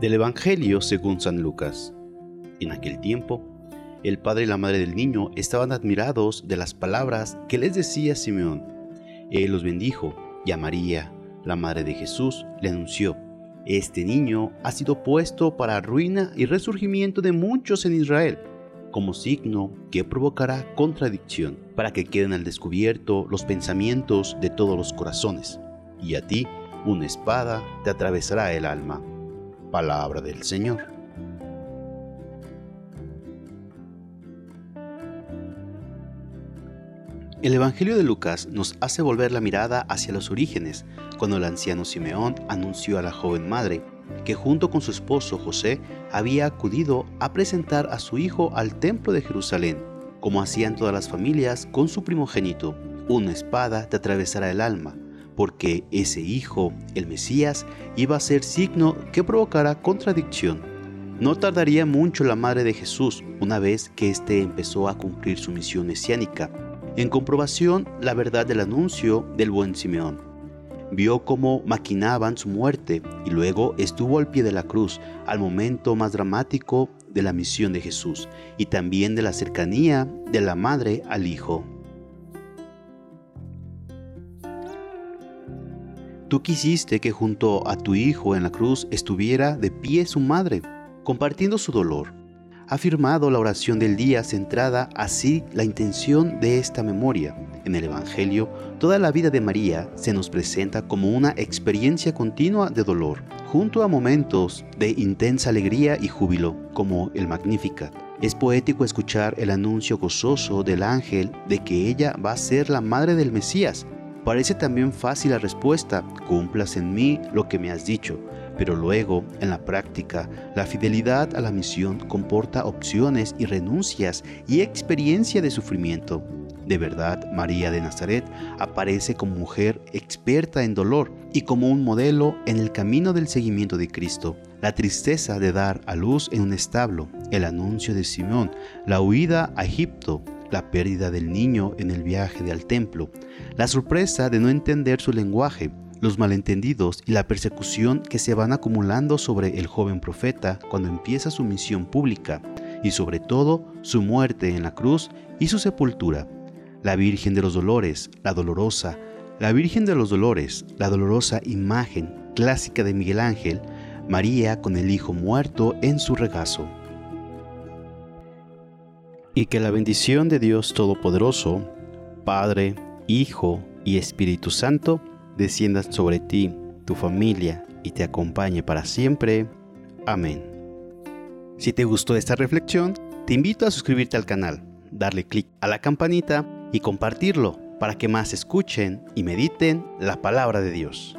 Del Evangelio según San Lucas. En aquel tiempo, el padre y la madre del niño estaban admirados de las palabras que les decía Simeón. Él los bendijo y a María, la madre de Jesús, le anunció, Este niño ha sido puesto para ruina y resurgimiento de muchos en Israel, como signo que provocará contradicción, para que queden al descubierto los pensamientos de todos los corazones, y a ti una espada te atravesará el alma. Palabra del Señor. El Evangelio de Lucas nos hace volver la mirada hacia los orígenes, cuando el anciano Simeón anunció a la joven madre que junto con su esposo José había acudido a presentar a su hijo al templo de Jerusalén, como hacían todas las familias con su primogénito. Una espada te atravesará el alma, porque ese hijo, el Mesías, iba a ser signo que provocará contradicción. No tardaría mucho la madre de Jesús, una vez que éste empezó a cumplir su misión mesiánica, en comprobación la verdad del anuncio del buen Simeón. Vio cómo maquinaban su muerte y luego estuvo al pie de la cruz al momento más dramático de la misión de Jesús y también de la cercanía de la madre al hijo. Tú quisiste que junto a tu hijo en la cruz estuviera de pie su madre, compartiendo su dolor ha firmado la oración del día centrada así la intención de esta memoria. En el Evangelio, toda la vida de María se nos presenta como una experiencia continua de dolor, junto a momentos de intensa alegría y júbilo, como el Magnificat. Es poético escuchar el anuncio gozoso del ángel de que ella va a ser la madre del Mesías. Parece también fácil la respuesta, cumplas en mí lo que me has dicho pero luego, en la práctica, la fidelidad a la misión comporta opciones y renuncias y experiencia de sufrimiento. De verdad, María de Nazaret aparece como mujer experta en dolor y como un modelo en el camino del seguimiento de Cristo. La tristeza de dar a luz en un establo, el anuncio de Simón, la huida a Egipto, la pérdida del niño en el viaje al templo, la sorpresa de no entender su lenguaje, los malentendidos y la persecución que se van acumulando sobre el joven profeta cuando empieza su misión pública, y sobre todo su muerte en la cruz y su sepultura. La Virgen de los Dolores, la dolorosa, la Virgen de los Dolores, la dolorosa imagen clásica de Miguel Ángel, María con el Hijo muerto en su regazo. Y que la bendición de Dios Todopoderoso, Padre, Hijo y Espíritu Santo, descienda sobre ti, tu familia y te acompañe para siempre. Amén. Si te gustó esta reflexión, te invito a suscribirte al canal, darle clic a la campanita y compartirlo para que más escuchen y mediten la palabra de Dios.